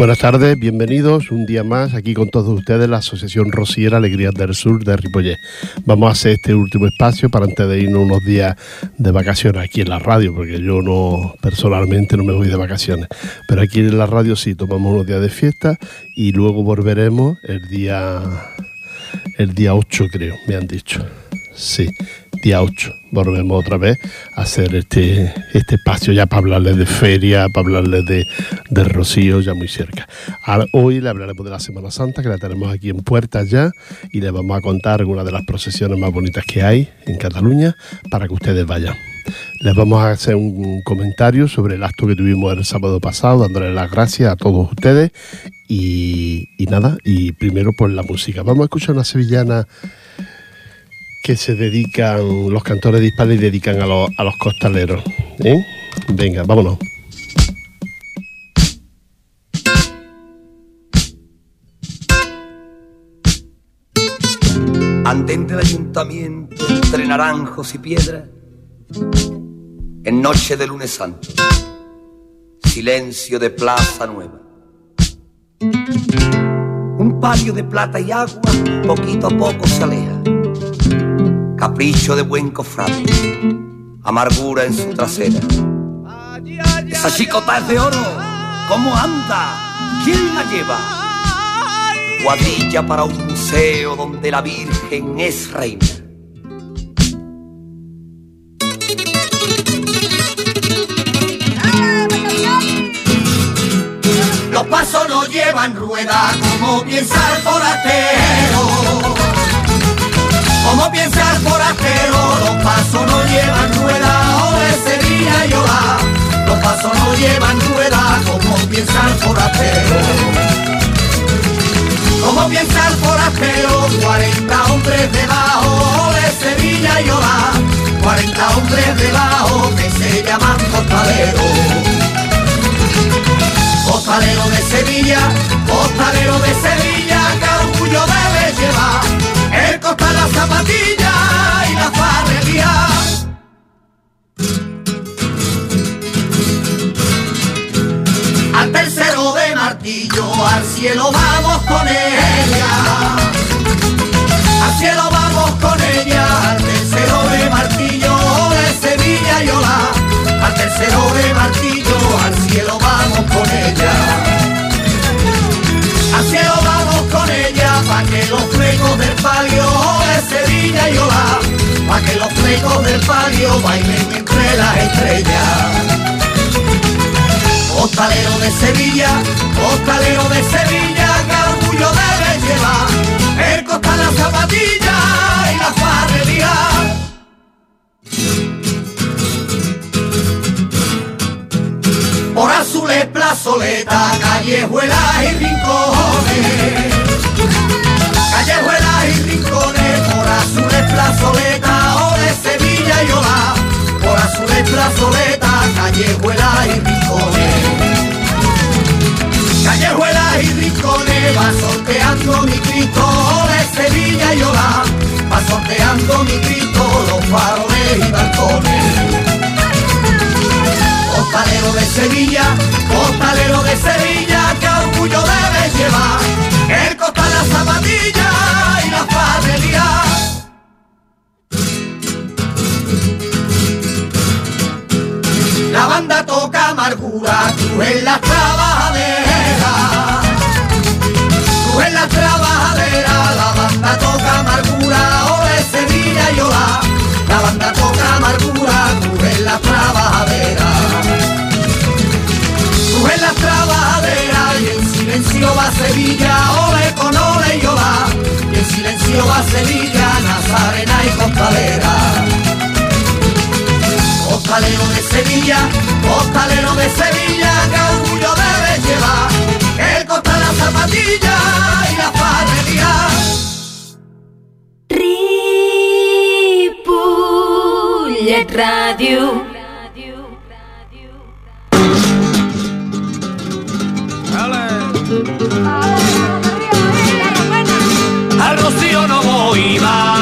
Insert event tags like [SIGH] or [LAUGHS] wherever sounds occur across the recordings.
Buenas tardes, bienvenidos un día más aquí con todos ustedes la Asociación Rosiera Alegrías del Sur de Ripollet. Vamos a hacer este último espacio para antes de irnos unos días de vacaciones aquí en la radio, porque yo no personalmente no me voy de vacaciones, pero aquí en la radio sí tomamos unos días de fiesta y luego volveremos el día el día 8 creo, me han dicho. Sí, día 8. Volvemos otra vez a hacer este, este espacio ya para hablarles de feria, para hablarles de, de Rocío, ya muy cerca. hoy le hablaremos de la Semana Santa, que la tenemos aquí en puertas ya, y les vamos a contar algunas de las procesiones más bonitas que hay en Cataluña para que ustedes vayan. Les vamos a hacer un comentario sobre el acto que tuvimos el sábado pasado, dándole las gracias a todos ustedes. Y, y nada, y primero por la música. Vamos a escuchar una sevillana que se dedican, los cantores de Hispania y dedican a los, a los costaleros. ¿eh? Venga, vámonos. Andente del ayuntamiento entre naranjos y piedras, en noche de lunes santo, silencio de plaza nueva. Un palio de plata y agua poquito a poco se aleja capricho de buen cofrade, amargura en su trasera. Esa chicota es de oro, ¿cómo anda? ¿Quién la lleva? Cuadrilla para un museo donde la Virgen es reina. Los pasos no llevan rueda como piensa el forastero ¿Cómo piensa el? Los pasos no llevan rueda, Sevilla y Ola. Los pasos no llevan rueda, ¿cómo piensa el forastero? ¿Cómo piensa el forastero? 40 hombres debajo de Sevilla Ola. 40 hombres debajo que se llaman costaleros. Costalero de Sevilla, costalero de Sevilla, que orgullo debe llevar el costa la zapatilla y la farrería. Al tercero de martillo, al cielo vamos con ella. Al cielo vamos con ella, que los flecos del palio bailen entre las estrellas. Costalero de Sevilla, costalero de Sevilla, que orgullo debe llevar, el costa la zapatilla y la farrería. por azules, plazoleta, callejuelas y rincones. Callejuelas y rincones, por azules, plazoleta, o de Sevilla y Ola. Por azules, plazoleta, callejuelas y rincones. Callejuelas y rincones, va sorteando mi Cristo de Sevilla y Ola. Va sorteando mi Cristo los faroles y balcones. Costalero de Sevilla, costalero de Sevilla, que orgullo debes llevar. El costa la zapatilla y la farrería. Banda toca amargura, tú en la trabajadera. Tú en la trabajadera, la banda toca amargura, o de Sevilla y Ola. La banda toca amargura, tú en la trabajadera en la trabajadera y en silencio va Sevilla, ole con ole y ola. Y en silencio va Sevilla, Nazarena y Costalera. Sevilla, costalero de Sevilla, que orgullo debe llevar. El costa la zapatilla y la farrería. Ripollet Radio Al Rocío no voy, va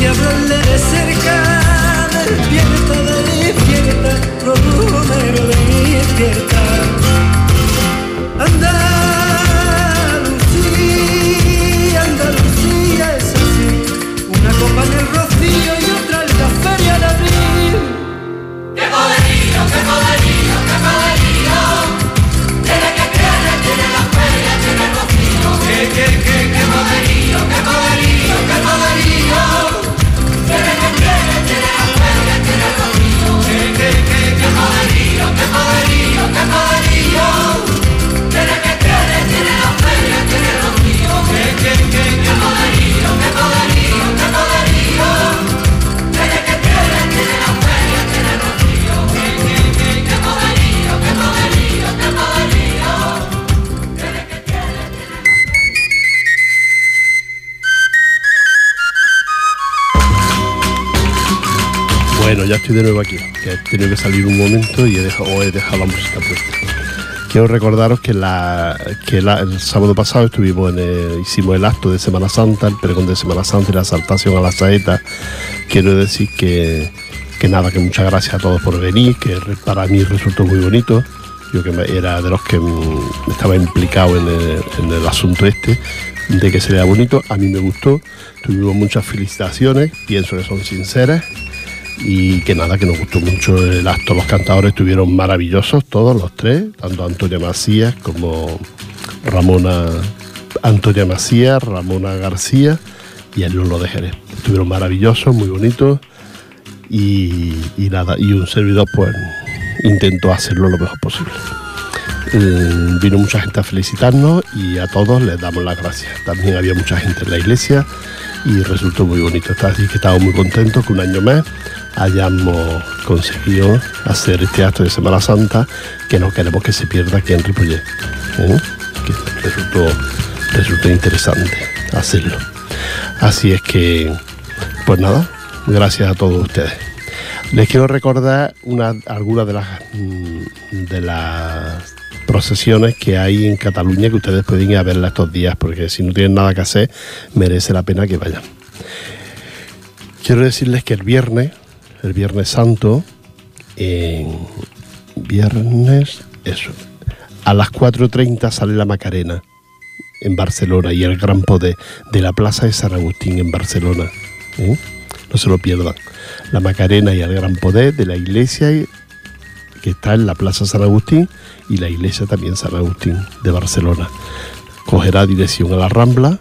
Chevrolet de nuevo aquí, que he tenido que salir un momento y he dejado, he dejado la música puesta. Quiero recordaros que, la, que el sábado pasado estuvimos en hicimos el acto de Semana Santa, el pregón de Semana Santa y la saltación a la saeta. Quiero decir que, que nada, que muchas gracias a todos por venir, que para mí resultó muy bonito. Yo que era de los que mm, estaba implicado en el, en el asunto este, de que sería bonito. A mí me gustó, tuvimos muchas felicitaciones, pienso que son sinceras y que nada, que nos gustó mucho el acto. Los cantadores estuvieron maravillosos, todos los tres, tanto Antonia Macías como Ramona Antonia Macías, Ramona García y el de Jerez. Estuvieron maravillosos, muy bonitos y, nada, y un servidor pues intentó hacerlo lo mejor posible. Eh, vino mucha gente a felicitarnos y a todos les damos las gracias. También había mucha gente en la iglesia y resultó muy bonito. Así que estamos muy contentos que un año más hayamos conseguido hacer este acto de Semana Santa que no queremos que se pierda aquí en Ripollet. ¿eh? Que resultó, resultó interesante hacerlo. Así es que, pues nada, gracias a todos ustedes. Les quiero recordar una, algunas de las, mm, de las procesiones que hay en Cataluña que ustedes pueden ir a verla estos días, porque si no tienen nada que hacer, merece la pena que vayan. Quiero decirles que el viernes, el Viernes Santo, en viernes, eso, a las 4.30 sale la Macarena en Barcelona y el Gran Poder de la Plaza de San Agustín en Barcelona. ¿eh? No se lo pierdan. La Macarena y el Gran Poder de la iglesia que está en la Plaza San Agustín y la iglesia también San Agustín de Barcelona. Cogerá dirección a la Rambla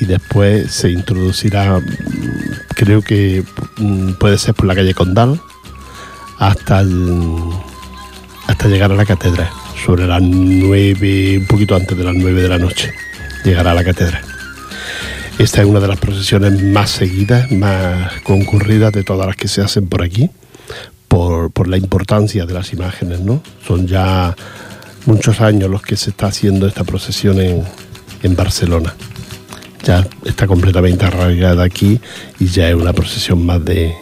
y después se introducirá, creo que puede ser por la calle Condal, hasta, hasta llegar a la catedral, sobre las nueve, un poquito antes de las nueve de la noche, llegará a la catedral. Esta es una de las procesiones más seguidas, más concurridas de todas las que se hacen por aquí por, la importancia de las imágenes, ¿no? Son ya muchos años los que se está haciendo esta procesión en, Barcelona. Ya está completamente arraigada aquí y ya es una procesión más de,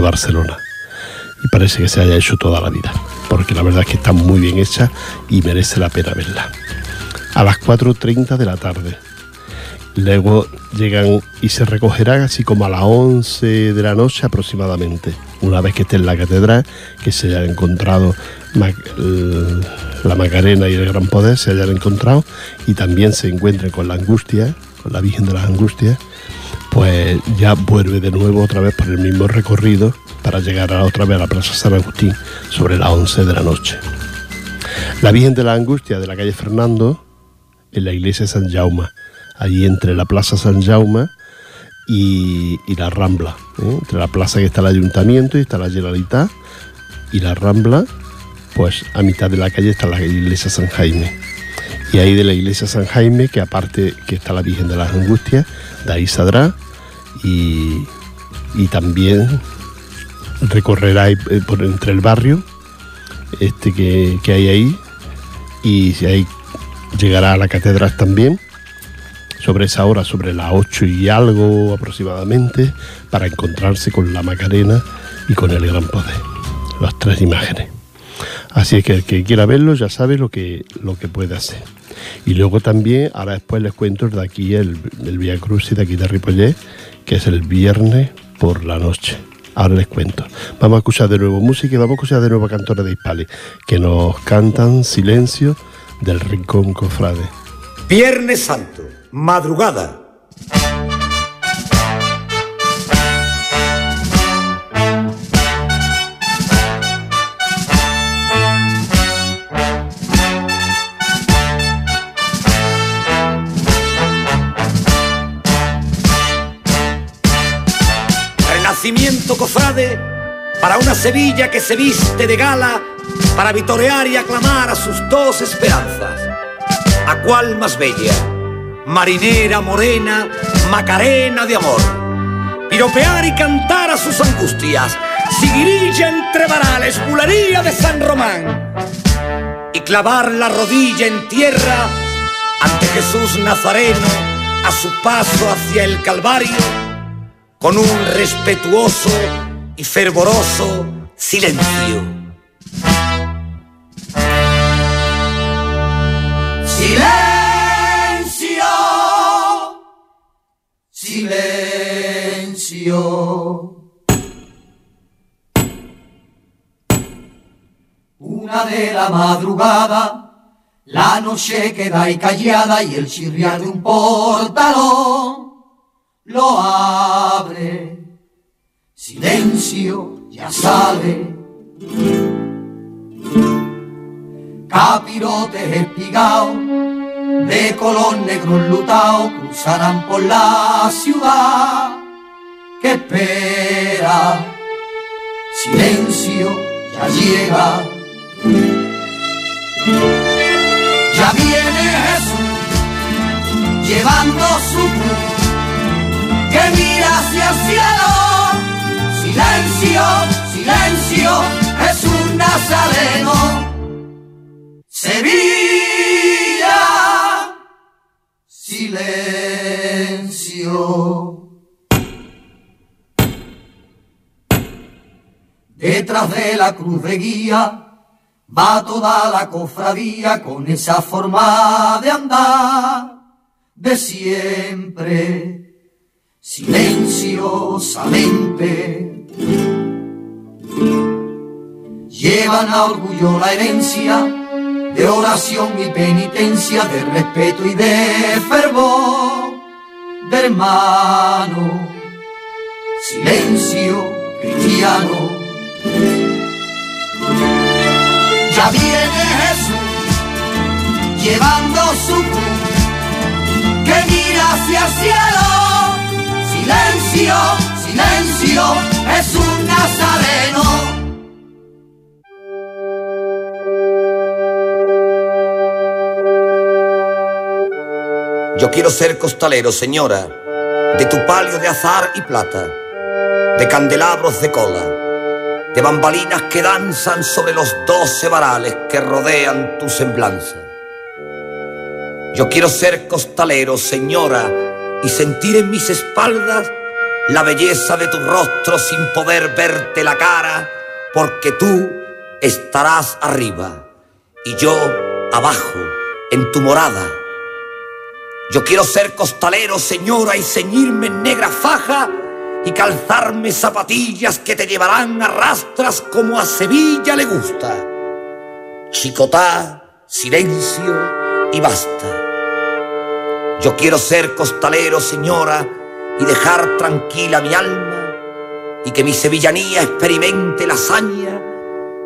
Barcelona. Y parece que se haya hecho toda la vida, porque la verdad es que está muy bien hecha y merece la pena verla. A las 4.30 de la tarde. Luego llegan y se recogerán así como a las 11 de la noche aproximadamente una vez que esté en la catedral, que se haya encontrado la Macarena y el Gran Poder, se hayan encontrado y también se encuentre con la angustia, la Virgen de las Angustias, pues ya vuelve de nuevo otra vez por el mismo recorrido para llegar a otra vez a la Plaza San Agustín sobre las 11 de la noche. La Virgen de las Angustias de la calle Fernando, en la iglesia de San Jaume, allí entre la Plaza San Jaume y, la Rambla. ¿eh? Entre la plaza que está el ayuntamiento y está la Generalitat y la Rambla, pues a mitad de la calle está la iglesia San Jaime. Y ahí de la iglesia San Jaime, que aparte que está la Virgen de las Angustias, de ahí saldrá y, también recorrerá por entre el barrio este que, que hay ahí y ahí llegará a la catedral también sobre esa hora, sobre las 8 y algo aproximadamente, para encontrarse con la Macarena y con el Gran Poder. Las tres imágenes. Así que el que quiera verlo ya sabe lo que, lo que puede hacer. Y luego también, ahora después les cuento de aquí el, el Vía Cruz y de aquí de Ripollet, que es el viernes por la noche. Ahora les cuento. Vamos a escuchar de nuevo música y vamos a escuchar de nuevo a Cantores de Hispali, que nos cantan Silencio del Rincón Cofrade. Viernes Santo madrugada. Cofrade para una Sevilla que se viste de gala para vitorear y aclamar a sus dos esperanzas. ¿A cuál más bella? marinera morena, macarena de amor. Piropear y cantar a sus angustias, siguirilla entre varales, bulería de San Román. Y clavar la rodilla en tierra ante Jesús Nazareno a su paso hacia el Calvario, con un respetuoso y fervoroso silencio. Silencio, silencio. Una de la madrugada la noche queda ahí callada y el chirriar de un portalón lo abre. Silencio, ya sale. Capirotes espigados de color negro enlutado cruzarán por la ciudad que espera. Silencio, ya llega ya viene Jesús llevando su cruz Silencio, silencio, es un nazareno. Sevilla, silencio. Detrás de la cruz de guía va toda la cofradía con esa forma de andar de siempre, silenciosamente. Llevan a orgullo la herencia de oración y penitencia, de respeto y de fervor, de hermano, silencio cristiano ya viene Jesús llevando su cruz que mira hacia el cielo. Silencio, silencio, es un nazareno. Yo quiero ser costalero, señora, de tu palio de azar y plata, de candelabros de cola de bambalinas que danzan sobre los doce varales que rodean tu semblanza. Yo quiero ser costalero, señora, y sentir en mis espaldas la belleza de tu rostro sin poder verte la cara, porque tú estarás arriba y yo abajo, en tu morada. Yo quiero ser costalero, señora, y ceñirme en negra faja y calzarme zapatillas que te llevarán a rastras como a Sevilla le gusta. Chicotá, silencio y basta. Yo quiero ser costalero, señora, y dejar tranquila mi alma y que mi sevillanía experimente la hazaña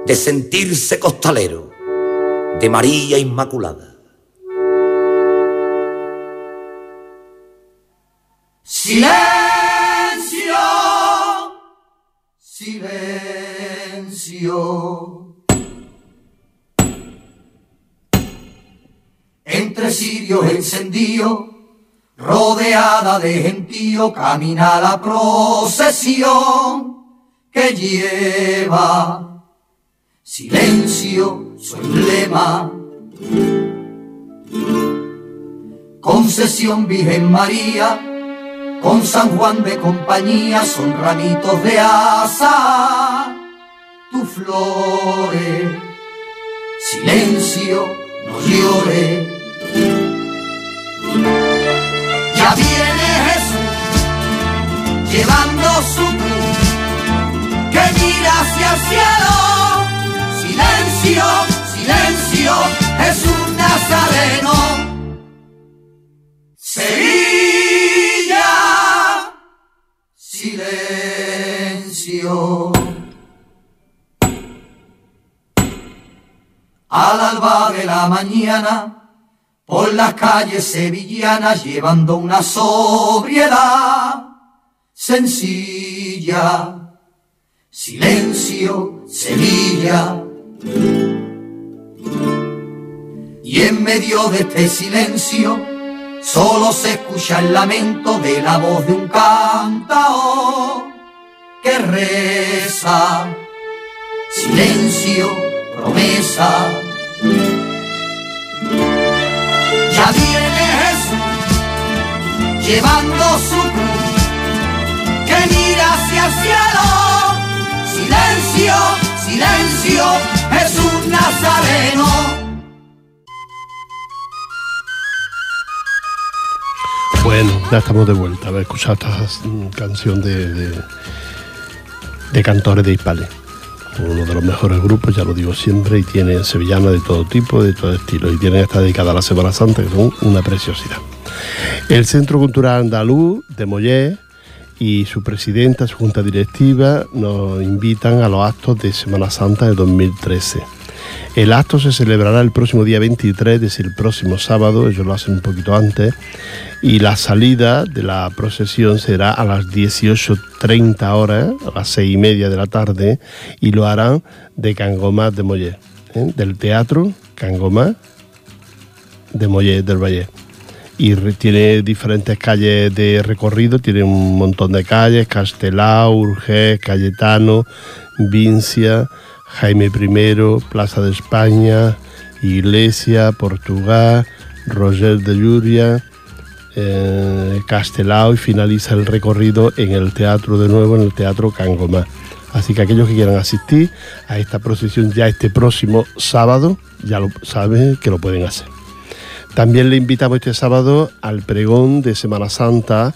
de sentirse costalero de María Inmaculada. ¡Silencio! silencio. Entre sirios encendidos, rodeada de gentío, camina la procesión que lleva silencio su emblema. Concesión Virgen María, con San Juan de compañía son ramitos de asa, tu flores, silencio, no llore. Viene Jesús llevando su cruz, que mira hacia el cielo, silencio, silencio, es un nazareno. silencio. Al alba de la mañana, por las calles sevillanas, llevando una sobriedad sencilla. Silencio, Sevilla. Y en medio de este silencio, solo se escucha el lamento de la voz de un cantao que reza. Silencio, promesa. Llevando su cruz que mira hacia el cielo. nació Jesús Nazareno. Bueno, ya estamos de vuelta. Haber escuchado esta canción de, de, de Cantores de Hispale. Uno de los mejores grupos, ya lo digo siempre, y tiene sevillanas de todo tipo, de todo estilo. Y tiene esta dedicada a la Semana Santa, que son una preciosidad. El Centro Cultural Andaluz de Mollé y su presidenta, su junta directiva, nos invitan a los actos de Semana Santa de 2013. El acto se celebrará el próximo día 23, es decir, el próximo sábado, ellos lo hacen un poquito antes, y la salida de la procesión será a las 18.30 horas, a las 6 y media de la tarde, y lo harán de Cangomás de Mollet, ¿eh? del Teatro Cangomás de Mollet del Valle. Y tiene diferentes calles de recorrido, tiene un montón de calles, Castelao, Urgés, Cayetano, Vincia, Jaime I, Plaza de España, Iglesia, Portugal, Roger de Llúria, eh, Castelao y finaliza el recorrido en el teatro de nuevo, en el Teatro Cangomá. Así que aquellos que quieran asistir a esta procesión ya este próximo sábado, ya lo saben que lo pueden hacer. También le invitamos este sábado al pregón de Semana Santa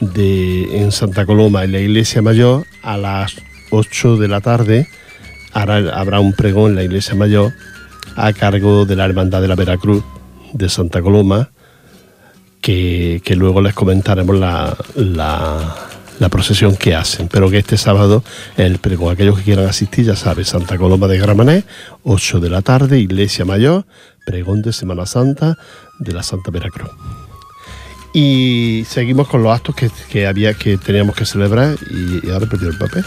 de, en Santa Coloma, en la Iglesia Mayor, a las 8 de la tarde. Hará- habrá un pregón en la Iglesia Mayor a cargo de la Hermandad de la Veracruz de Santa Coloma, que, que luego les comentaremos la, la- procesión que hacen, pero que este sábado el pregón, aquellos que quieran asistir, ya saben, Santa Coloma de Gramané, 8 de la tarde, Iglesia Mayor, pregón de Semana Santa de la Santa Veracruz. Y seguimos con los actos que, que había que teníamos que celebrar y, y ahora he perdido el papel.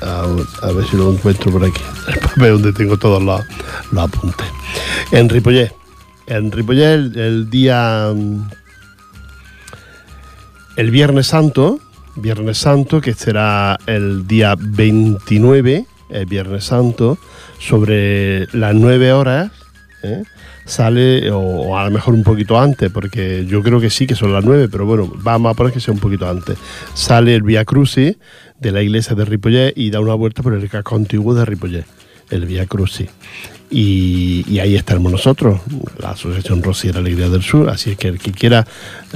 A, ver si lo encuentro por aquí. [LAUGHS] El papel donde tengo todos los, los apuntes. En Ripollet. En Ripollet el, el día... mm, El Viernes Santo, Viernes Santo, que será el día 29, el Viernes Santo, sobre las 9 horas, ¿eh? sale, o, a lo mejor un poquito antes, porque yo creo que sí que son las 9, pero bueno, vamos a poner que sea un poquito antes. Sale el Via Crucis de la iglesia de Ripollet y da una vuelta por el casco antiguo de Ripollet, el Via Crucis. Y, ahí estaremos nosotros, la Asociación Rociera Alegría del Sur. Así es que el que quiera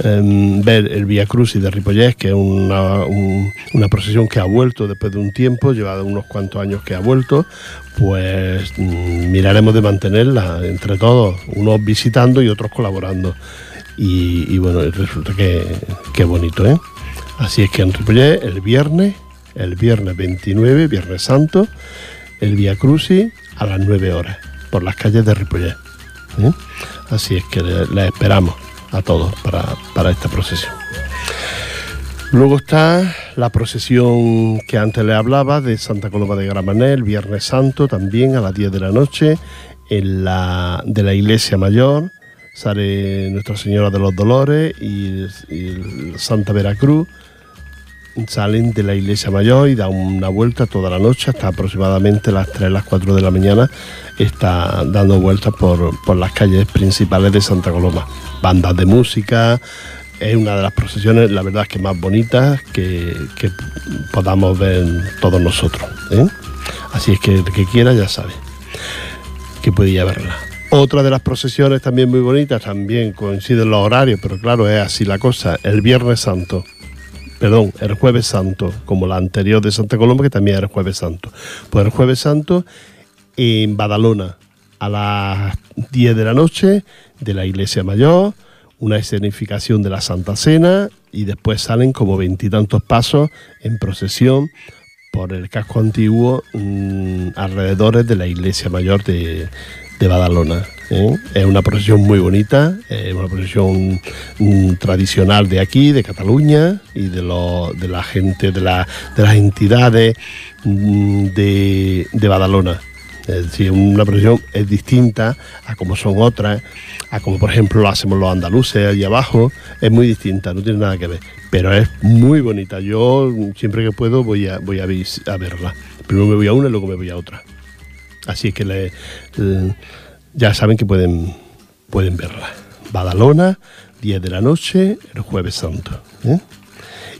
em, ver el Via Crucis de Ripollet, que es una, un- una procesión que ha vuelto después de un tiempo, lleva unos cuantos años que ha vuelto, pues mm, miraremos de mantenerla entre todos, unos visitando y otros colaborando. Y, bueno, resulta que, que bonito, ¿eh? Así es que en Ripollet, el viernes, el viernes 29, Viernes Santo, el Via Crucis a las 9 horas por las calles de Ripollet. ¿eh? Así es que le esperamos a todos para, para esta procesión. Luego está la procesión que antes le hablaba de Santa Coloma de Gramané, el Viernes Santo, también a las 10 de la noche, en la, de la Iglesia Mayor. Sale Nuestra Señora de los Dolores y Santa Veracruz salen de la iglesia mayor y dan una vuelta toda la noche hasta aproximadamente las 3, las 4 de la mañana está dando vueltas por, por las calles principales de Santa Coloma. Bandas de música, es una de las procesiones, la verdad es que más bonitas que, que podamos ver todos nosotros. ¿eh? Así es que el que quiera ya sabe que puede ir a verla. Otra de las procesiones también muy bonitas, también coinciden los horarios, pero claro, es así la cosa, el Viernes Santo perdón, el jueves santo, como la anterior de Santa Coloma, que también era el jueves santo. Pues el jueves santo en Badalona, a las 10 de la noche, de la iglesia mayor, una escenificación de la Santa Cena y después salen como veintitantos pasos en procesión por el casco antiguo mm, alrededor de la iglesia mayor de, de Badalona. ¿eh? Es una procesión muy bonita, es una procesión mm, tradicional de aquí, de Cataluña y de, lo- de la gente, de, la- de las entidades mm, de, de Badalona. Es decir, una procesión es distinta a como son otras, a como por ejemplo lo hacemos los andaluces allí abajo, es muy distinta, no tiene nada que ver, pero es muy bonita. Yo siempre que puedo voy a, voy a, a verla. Primero me voy a una y luego me voy a otra. Así que ya saben que pueden, pueden verla. Badalona, 10 de la noche, el jueves santo. ¿eh?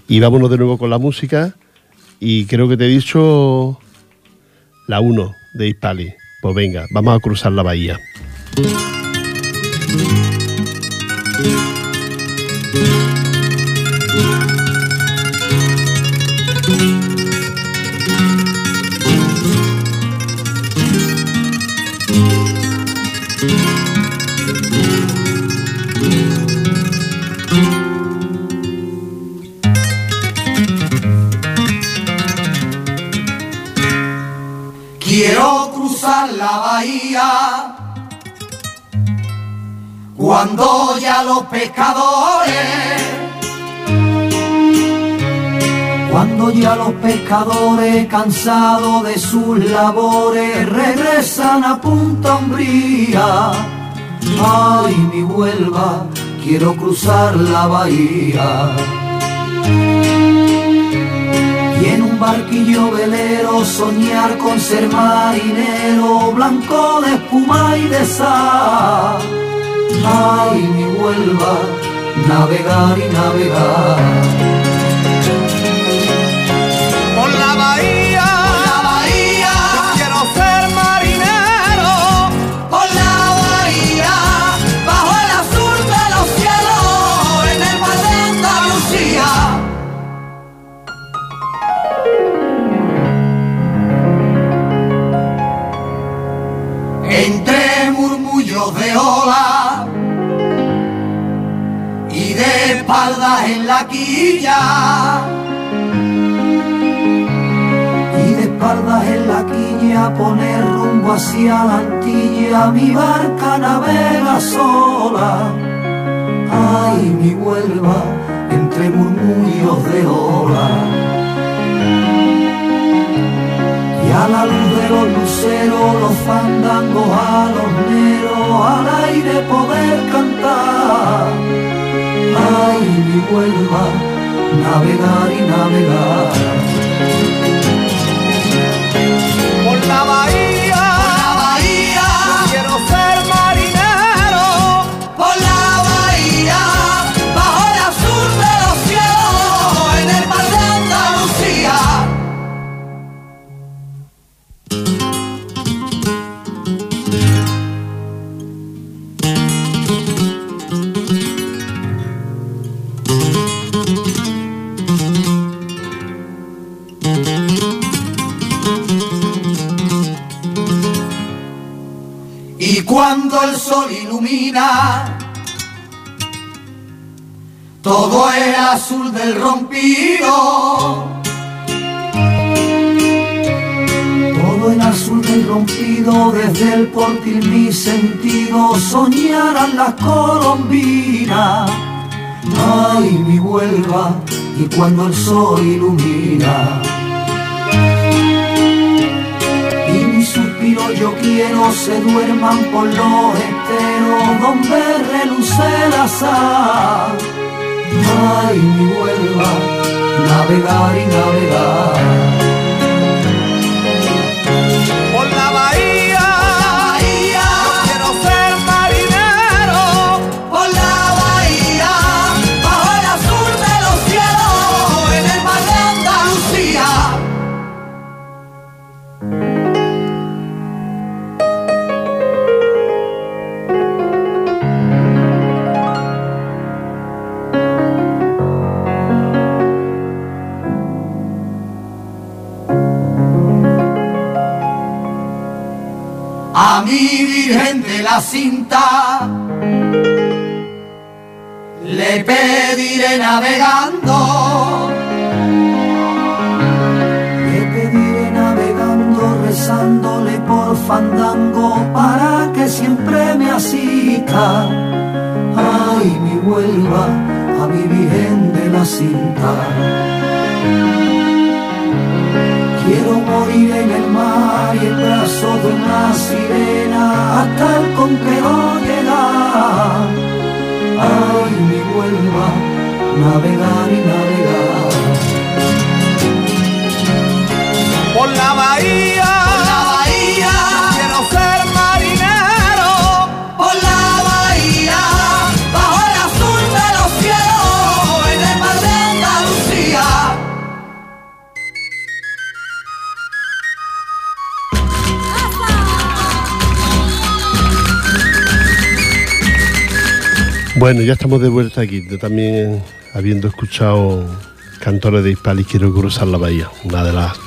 Y vámonos de nuevo con la música. Y creo que te he dicho La 1 de Hispali. Pues venga, vamos a cruzar la bahía. Bahía cuando ya los pescadores, cuando ya los pescadores cansados de sus labores regresan a Punta Umbría. Ay, mi vuelva, quiero cruzar la bahía y en un barquillo velero soñar con ser marinero blanco de espuma y de sal. Ay, mi vuelva, navegar y navegar. En la quilla. Y de espaldas en la quilla poner rumbo hacia la antilla mi barca navega sola. Ay mi vuelva entre murmullos de ola. Y a la luz de los luceros, los fandangos a los neros, al aire poder cantar. Ay, mi vuelva, navegar y navegar. Todo el azul del rompido. Todo el azul del rompido, desde el portil mi sentido, soñarán las colombinas. Ay, mi vuelva, y cuando el sol ilumina. y mi suspiro yo quiero se duerman por los esteros donde reluce la sal. Ay, mi vuelva, navegar y navegar. La cinta le pediré navegando. Le pediré navegando, rezándole por fandango para que siempre me asista. Ay, mi vuelva a mi Virgen de la cinta. Quiero morir en el mar y el brazo de una sirena hasta el conquero llegar. Ay, mi vuelva, navegar y navegar. Bueno, ya estamos de vuelta aquí. Yo también, habiendo escuchado cantores de Hispali, quiero cruzar la bahía, una de las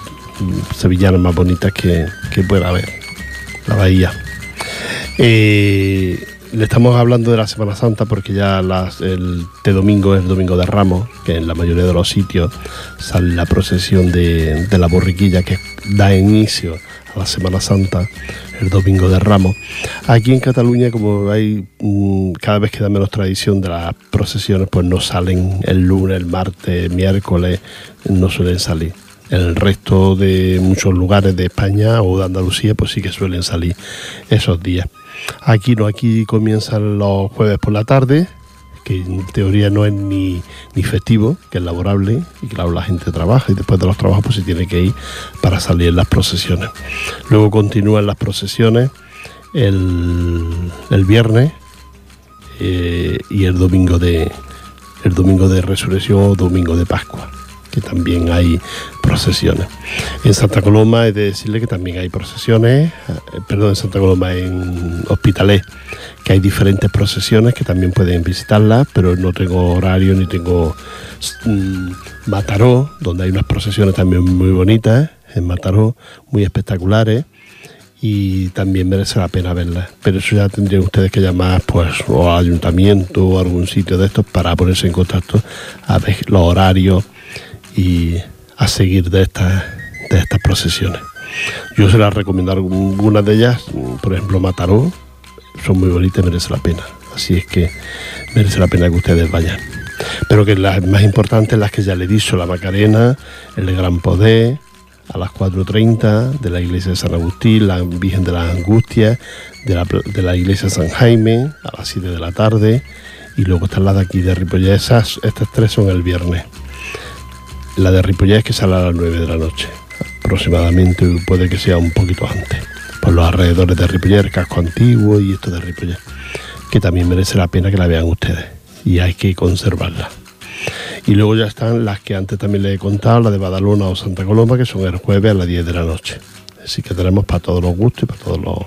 mm, sevillanas más bonitas que, que pueda haber, la bahía. Eh, le estamos hablando de la Semana Santa porque ya este domingo es el domingo de Ramos, que en la mayoría de los sitios sale la procesión de, de la borriquilla que da inicio la Semana Santa el domingo de Ramos. Aquí en Cataluña, como hay mm, cada vez queda menos tradición de las procesiones, pues no salen el lunes, el martes, miércoles, no suelen salir. En el resto de muchos lugares de España o de Andalucía, pues sí que suelen salir esos días. Aquí no, aquí comienzan los jueves por la tarde, que en teoría no es ni, ni festivo, que es laborable, y claro, la gente trabaja y después de los trabajos pues se tiene que ir para salir en las procesiones. Luego continúan las procesiones el, el viernes eh, y el domingo de el domingo de resurrección o domingo de Pascua, que también hay procesiones. En Santa Coloma he de decirle que también hay procesiones, eh, perdón, en Santa Coloma, en Hospitalet, que hay diferentes procesiones que también pueden visitarlas, pero no tengo horario ni tengo mm, Mataró, donde hay unas procesiones también muy bonitas, en Mataró, muy espectaculares y también merece la pena verlas. Pero eso ya tendrían ustedes que llamar pues o al ayuntamiento o algún sitio de estos para ponerse en contacto a ver los horarios y a seguir de estas de estas procesiones. Yo se las recomiendo algunas de ellas, por ejemplo Mataró, son muy bonitas y merece la pena. Así es que merece la pena que ustedes vayan. Pero que las más importantes, las que ya le dicho, la Macarena, el Gran Poder, a las 4.30 de la iglesia de San Agustín, la Virgen de las Angustias, de la, de la iglesia de San Jaime, a las 7 de la tarde, y luego están las de aquí de Ripollet. Esas, estas tres son el viernes. La de Ripollet es que sale a las 9 de la noche, aproximadamente, puede que sea un poquito antes, por los alrededores de Ripollet, el casco antiguo y esto de Ripollet, que también merece la pena que la vean ustedes, y hay que conservarla. Y luego ya están las que antes también les he contado, la de Badalona o Santa Coloma, que son el jueves a las 10 de la noche. Así que tenemos para todos los gustos y para todos los,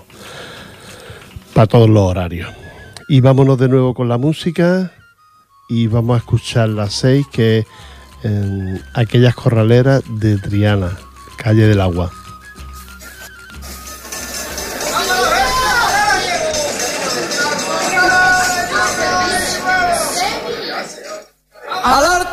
para todos los horarios. Y vámonos de nuevo con la música y vamos a escuchar las seis que en aquellas corraleras de Triana, calle del agua. Al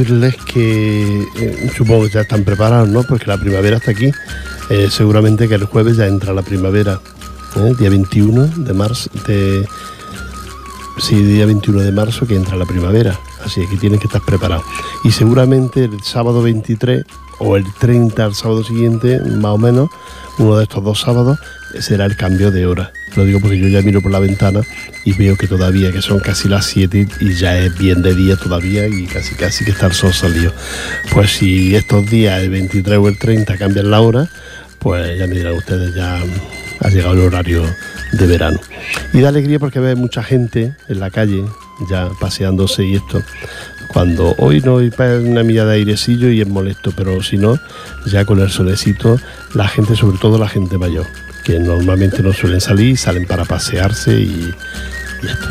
decirles que eh, supongo que ya están preparados, ¿no? Porque la primavera está aquí. Eh, seguramente que el jueves ya entra la primavera, ¿eh? día 21 de marzo, de, sí, día 21 de marzo que entra la primavera. Así que tienen que estar preparados. Y seguramente el sábado 23 o el 30 al sábado siguiente, más o menos, uno de estos dos sábados, será el cambio de hora. Lo digo porque yo ya miro por la ventana y veo que todavía, que son casi las 7 y ya es bien de día todavía y casi casi que está el sol salido. Pues si estos días, el 23 o el 30, cambian la hora, pues ya me dirán ustedes, ya ha llegado el horario de verano. Y da alegría porque ve mucha gente en la calle, ya paseándose y esto. Cuando hoy no hay una milla de airecillo y es molesto, pero si no, ya con el solecito, la gente, sobre todo la gente mayor, que normalmente no suelen salir, salen para pasearse y, y esto.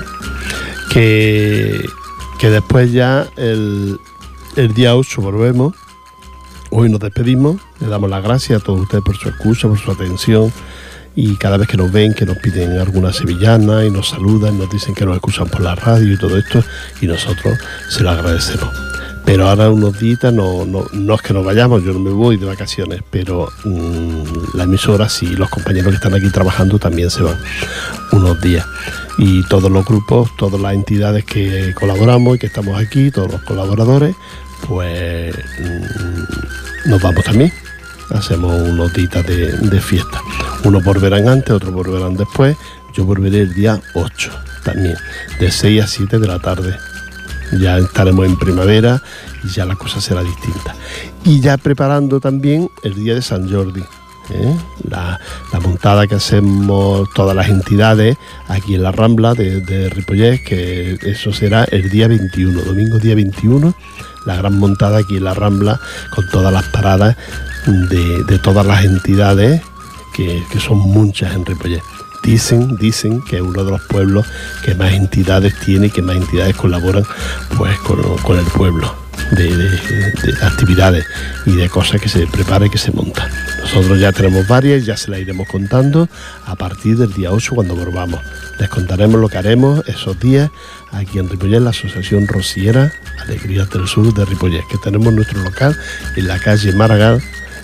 Que, que después ya el, el día 8 volvemos. Hoy nos despedimos, le damos las gracias a todos ustedes por su excusa, por su atención y cada vez que nos ven, que nos piden alguna sevillana y nos saludan, nos dicen que nos escuchan por la radio y todo esto y nosotros se lo agradecemos. Pero ahora unos días no, no, no es que nos vayamos, yo no me voy de vacaciones, pero mm, la emisora sí, los compañeros que están aquí trabajando también se van unos días. Y todos los grupos, todas las entidades que colaboramos y que estamos aquí, todos los colaboradores, pues mm, nos vamos también. Hacemos unos días de, de fiesta. Unos volverán antes, otros volverán después. Yo volveré el día 8 también, de 6 a 7 de la tarde. Ya estaremos en primavera y ya la cosa será distinta. Y ya preparando también el día de San Jordi. ¿eh? La, la montada que hacemos todas las entidades aquí en la Rambla de, de que eso será el día 21, domingo día 21, la gran montada aquí en la Rambla con todas las paradas de, de todas las entidades, que, que son muchas en Ripollet. Dicen, dicen que es uno de los pueblos que más entidades tiene y que más entidades colaboran pues con, el pueblo de, de- de actividades y de cosas que se prepara y que se monta. Nosotros ya tenemos varias, ya se las iremos contando a partir del día 8 cuando volvamos. Les contaremos lo que haremos esos días aquí en Ripollet, la Asociación Rociera Alegrías del Sur de Ripollet, que tenemos nuestro local en la calle Maragall,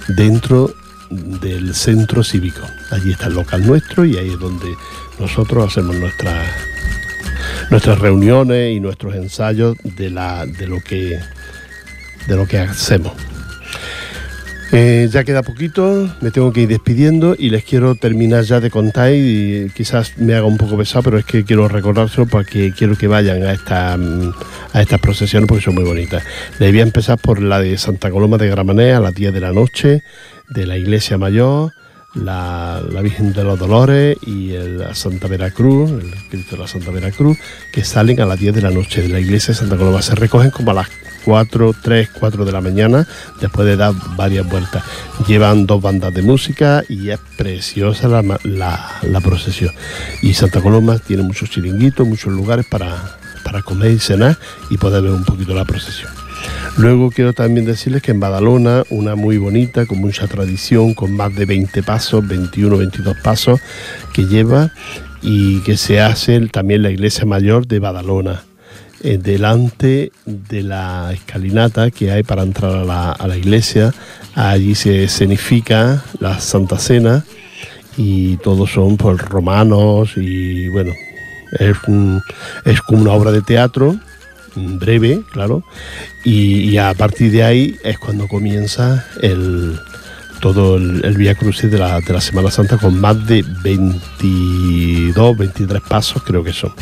dentro del centro cívico. Allí está el local nuestro y ahí es donde nosotros hacemos nuestras nuestras reuniones y nuestros ensayos de la de lo que de lo que hacemos. Eh, ya queda poquito, me tengo que ir despidiendo y les quiero terminar ya de contar y quizás me haga un poco pesado, pero es que quiero recordárselo porque quiero que vayan a, esta, mm, a estas procesiones porque son muy bonitas. Les voy a empezar por la de Santa Coloma de Gramané a las 10 de la noche, de la Iglesia Mayor, la, la Virgen de los Dolores y la Santa Veracruz, el Cristo de la Santa Veracruz, que salen a las 10 de la noche de la iglesia de Santa Coloma. Se recogen como a las 4, 3, 4 de la mañana, después de dar varias vueltas. Llevan dos bandas de música y es preciosa la, la procesión. Y Santa Coloma tiene muchos chiringuitos, muchos lugares para, para comer y cenar y poder ver un poquito la procesión. Luego quiero también decirles que en Badalona, una muy bonita, con mucha tradición, con más de 20 pasos, 21, 22 pasos que lleva y que se hace también la iglesia mayor de Badalona, eh, delante de la escalinata que hay para entrar a la, iglesia. Allí se escenifica la Santa Cena y todos son pues, romanos y bueno, es como una obra de teatro mm, breve, claro, y, y a partir de ahí es cuando comienza el todo el, el Vía Crucis de la, de la Semana Santa con más de 22, 23 pasos creo que son.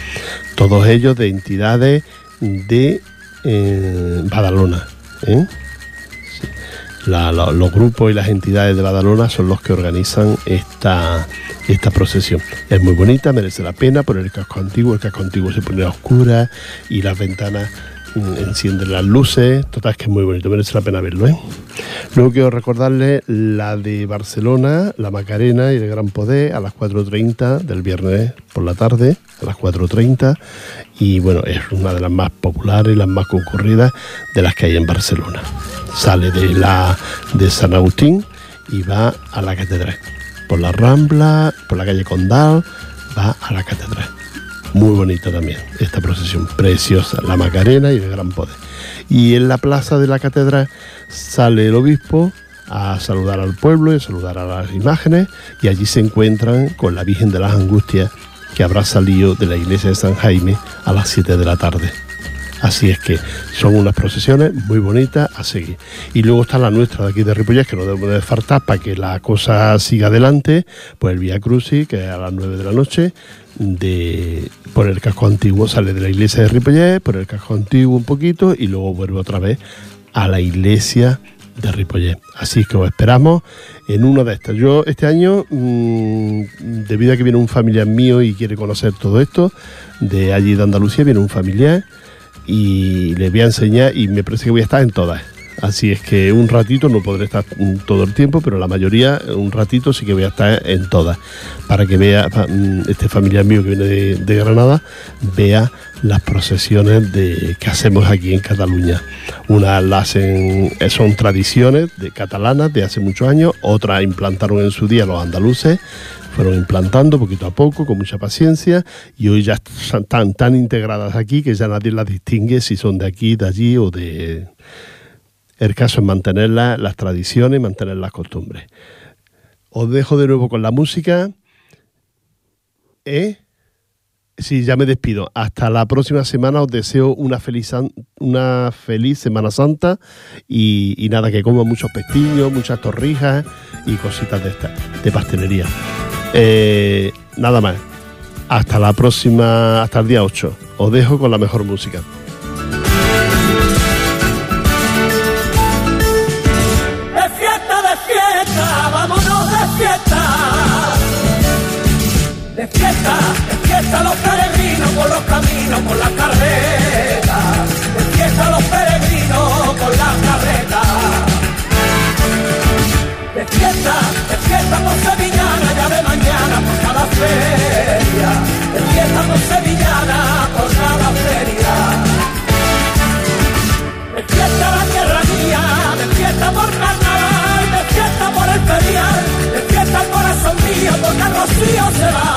Todos ellos de entidades de eh, Badalona. ¿eh? Los grupos y las entidades de Badalona son los que organizan esta, esta procesión. Es muy bonita, merece la pena por el casco antiguo. El casco antiguo se pone a oscura y las ventanas encienden las luces. Total, que es muy bonito, merece la pena verlo. ¿eh? Luego quiero recordarles la de Barcelona, la Macarena y el Gran Poder a las 4.30 del viernes por la tarde, a las 4.30. Y bueno, es una de las más populares las más concurridas de las que hay en Barcelona. Sale de, la, de San Agustín y va a la catedral. Por la Rambla, por la calle Condal, va a la catedral. Muy bonita también esta procesión, preciosa, la Macarena y el Gran Poder. Y en la plaza de la catedral sale el obispo a saludar al pueblo y a saludar a las imágenes y allí se encuentran con la Virgen de las Angustias que habrá salido de la iglesia de San Jaime a las 7 de la tarde. Así es que son unas procesiones muy bonitas a seguir. Y luego está la nuestra de aquí de Ripollet, que no debemos de faltar para que la cosa siga adelante, pues el Vía Crucis, que a las 9 de la noche, de por el casco antiguo sale de la iglesia de Ripollet, por el casco antiguo un poquito y luego vuelve otra vez a la iglesia de Ripollet. Así que os esperamos en una de estas. Yo este año, mmm, debido a que viene un familiar mío y quiere conocer todo esto, de allí de Andalucía viene un familiar y le voy a enseñar y me parece que voy a estar en todas. Así es que un ratito no podré estar todo el tiempo, pero la mayoría, un ratito sí que voy a estar en todas, para que vea mm, este familiar mío que viene de, Granada, vea las procesiones de, que hacemos aquí en Cataluña. Unas las hacen, son tradiciones de catalanas de hace muchos años, otras implantaron en su día los andaluces, fueron implantando poquito a poco, con mucha paciencia, y hoy ya están tan integradas aquí que ya nadie las distingue si son de aquí, de allí o de... El caso es mantener la, las tradiciones, mantener las costumbres. Os dejo de nuevo con la música. ¿Eh? Sí, ya me despido. Hasta la próxima semana os deseo una feliz, una feliz Semana Santa y, y nada, que coman muchos pestiños, muchas torrijas y cositas de estas, de pastelería. Eh, nada más. Hasta la próxima, hasta el día 8. Os dejo con la mejor música. Fiesta, fiesta los peregrinos por los caminos, por las carretas. Fiesta los peregrinos por las carretas. Fiesta, fiesta por Sevillana, ya de mañana por cada feria. Fiesta por Sevillana, por cada mío, porque rocío se.